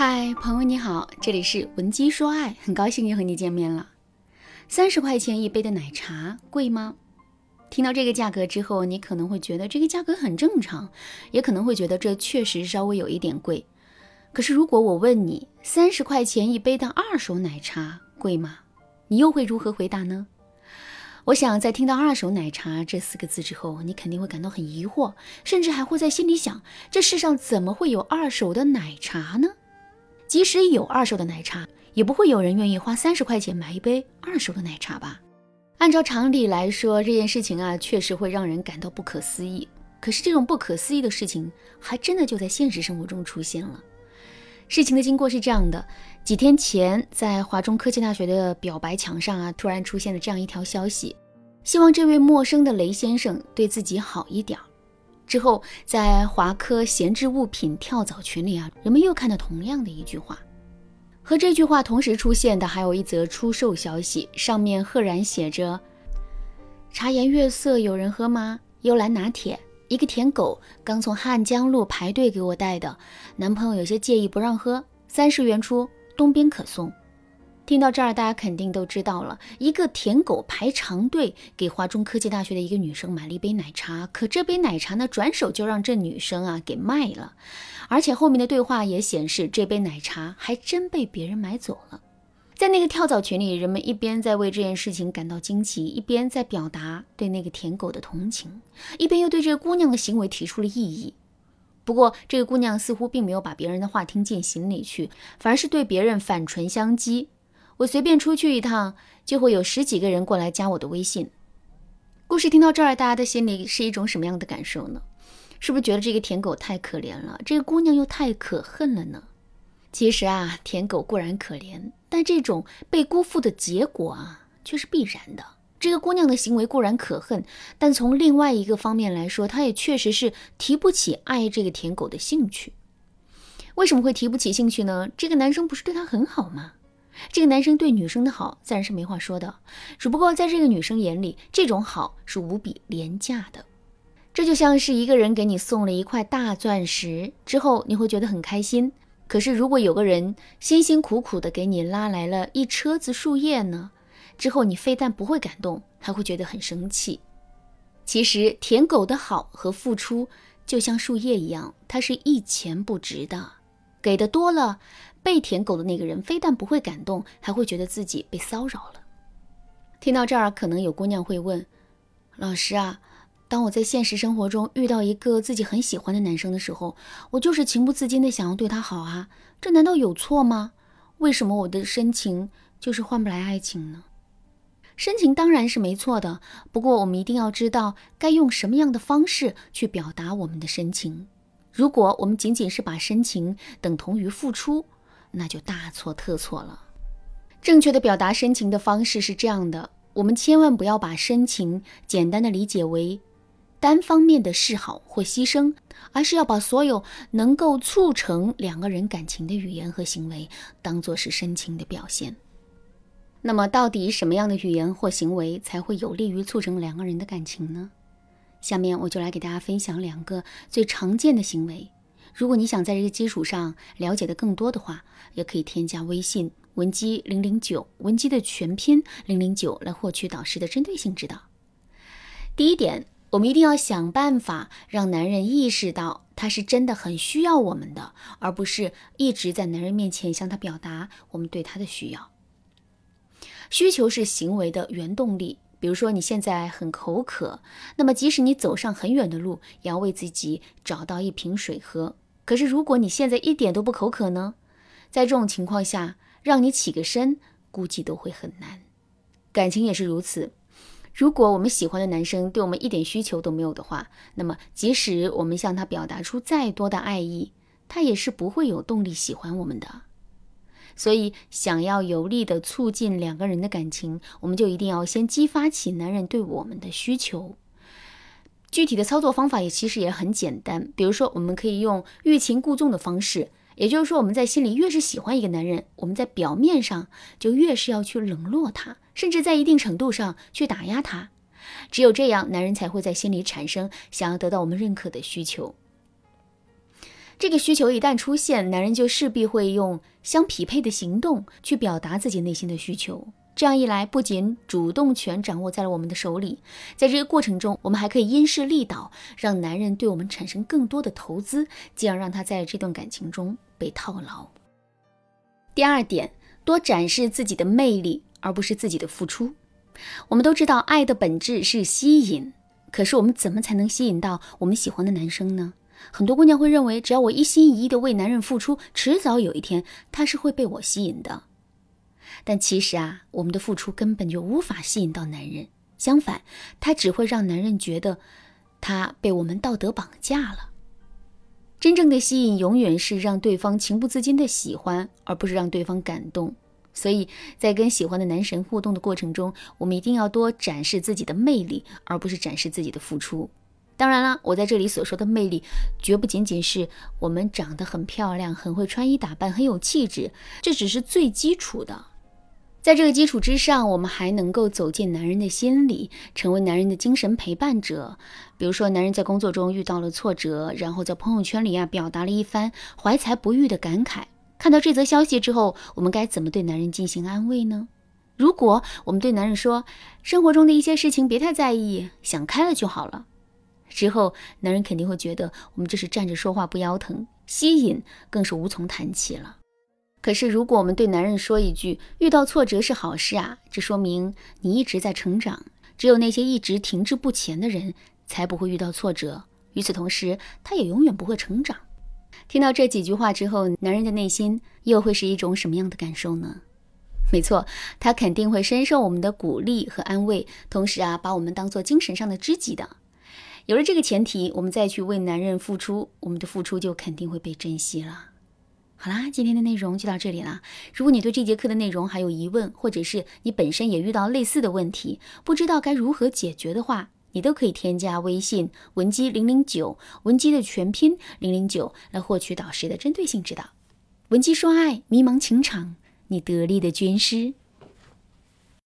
嗨，朋友你好，这里是文姬说爱，很高兴又和你见面了。三十块钱一杯的奶茶贵吗？听到这个价格之后，你可能会觉得这个价格很正常，也可能会觉得这确实稍微有一点贵。可是如果我问你，三十块钱一杯的二手奶茶贵吗？你又会如何回答呢？我想在听到“二手奶茶”这四个字之后，你肯定会感到很疑惑，甚至还会在心里想：这世上怎么会有二手的奶茶呢？即使有二手的奶茶，也不会有人愿意花三十块钱买一杯二手的奶茶吧？按照常理来说，这件事情啊，确实会让人感到不可思议。可是这种不可思议的事情，还真的就在现实生活中出现了。事情的经过是这样的：几天前，在华中科技大学的表白墙上啊，突然出现了这样一条消息，希望这位陌生的雷先生对自己好一点。之后，在华科闲置物品跳蚤群里啊，人们又看到同样的一句话。和这句话同时出现的，还有一则出售消息，上面赫然写着：“茶颜悦色，有人喝吗？幽兰拿铁，一个舔狗刚从汉江路排队给我带的，男朋友有些介意，不让喝，三十元出，东边可送。”听到这儿，大家肯定都知道了，一个舔狗排长队给华中科技大学的一个女生买了一杯奶茶，可这杯奶茶呢，转手就让这女生啊给卖了，而且后面的对话也显示，这杯奶茶还真被别人买走了。在那个跳蚤群里，人们一边在为这件事情感到惊奇，一边在表达对那个舔狗的同情，一边又对这个姑娘的行为提出了异议。不过，这个姑娘似乎并没有把别人的话听进心里去，反而是对别人反唇相讥。我随便出去一趟，就会有十几个人过来加我的微信。故事听到这儿，大家的心里是一种什么样的感受呢？是不是觉得这个舔狗太可怜了，这个姑娘又太可恨了呢？其实啊，舔狗固然可怜，但这种被辜负的结果啊，却是必然的。这个姑娘的行为固然可恨，但从另外一个方面来说，她也确实是提不起爱这个舔狗的兴趣。为什么会提不起兴趣呢？这个男生不是对她很好吗？这个男生对女生的好自然是没话说的，只不过在这个女生眼里，这种好是无比廉价的。这就像是一个人给你送了一块大钻石之后，你会觉得很开心。可是如果有个人辛辛苦苦的给你拉来了一车子树叶呢？之后你非但不会感动，还会觉得很生气。其实舔狗的好和付出就像树叶一样，它是一钱不值的，给的多了。被舔狗的那个人非但不会感动，还会觉得自己被骚扰了。听到这儿，可能有姑娘会问：“老师啊，当我在现实生活中遇到一个自己很喜欢的男生的时候，我就是情不自禁的想要对他好啊，这难道有错吗？为什么我的深情就是换不来爱情呢？”深情当然是没错的，不过我们一定要知道该用什么样的方式去表达我们的深情。如果我们仅仅是把深情等同于付出，那就大错特错了。正确的表达深情的方式是这样的：我们千万不要把深情简单的理解为单方面的示好或牺牲，而是要把所有能够促成两个人感情的语言和行为当做是深情的表现。那么，到底什么样的语言或行为才会有利于促成两个人的感情呢？下面我就来给大家分享两个最常见的行为。如果你想在这个基础上了解的更多的话，也可以添加微信文姬零零九，文姬的全拼零零九来获取导师的针对性指导。第一点，我们一定要想办法让男人意识到他是真的很需要我们的，而不是一直在男人面前向他表达我们对他的需要。需求是行为的原动力。比如说你现在很口渴，那么即使你走上很远的路，也要为自己找到一瓶水喝。可是，如果你现在一点都不口渴呢？在这种情况下，让你起个身，估计都会很难。感情也是如此。如果我们喜欢的男生对我们一点需求都没有的话，那么即使我们向他表达出再多的爱意，他也是不会有动力喜欢我们的。所以，想要有力的促进两个人的感情，我们就一定要先激发起男人对我们的需求。具体的操作方法也其实也很简单，比如说，我们可以用欲擒故纵的方式，也就是说，我们在心里越是喜欢一个男人，我们在表面上就越是要去冷落他，甚至在一定程度上去打压他。只有这样，男人才会在心里产生想要得到我们认可的需求。这个需求一旦出现，男人就势必会用相匹配的行动去表达自己内心的需求。这样一来，不仅主动权掌握在了我们的手里，在这个过程中，我们还可以因势利导，让男人对我们产生更多的投资，进而让他在这段感情中被套牢。第二点，多展示自己的魅力，而不是自己的付出。我们都知道，爱的本质是吸引，可是我们怎么才能吸引到我们喜欢的男生呢？很多姑娘会认为，只要我一心一意的为男人付出，迟早有一天他是会被我吸引的。但其实啊，我们的付出根本就无法吸引到男人，相反，他只会让男人觉得他被我们道德绑架了。真正的吸引永远是让对方情不自禁的喜欢，而不是让对方感动。所以在跟喜欢的男神互动的过程中，我们一定要多展示自己的魅力，而不是展示自己的付出。当然啦，我在这里所说的魅力，绝不仅仅是我们长得很漂亮、很会穿衣打扮、很有气质，这只是最基础的。在这个基础之上，我们还能够走进男人的心里，成为男人的精神陪伴者。比如说，男人在工作中遇到了挫折，然后在朋友圈里啊表达了一番怀才不遇的感慨。看到这则消息之后，我们该怎么对男人进行安慰呢？如果我们对男人说，生活中的一些事情别太在意，想开了就好了，之后男人肯定会觉得我们这是站着说话不腰疼，吸引更是无从谈起了。可是，如果我们对男人说一句“遇到挫折是好事啊”，这说明你一直在成长。只有那些一直停滞不前的人，才不会遇到挫折。与此同时，他也永远不会成长。听到这几句话之后，男人的内心又会是一种什么样的感受呢？没错，他肯定会深受我们的鼓励和安慰，同时啊，把我们当做精神上的知己的。有了这个前提，我们再去为男人付出，我们的付出就肯定会被珍惜了。好啦，今天的内容就到这里啦。如果你对这节课的内容还有疑问，或者是你本身也遇到类似的问题，不知道该如何解决的话，你都可以添加微信文姬零零九，文姬的全拼零零九，来获取导师的针对性指导。文姬说爱，迷茫情场，你得力的军师。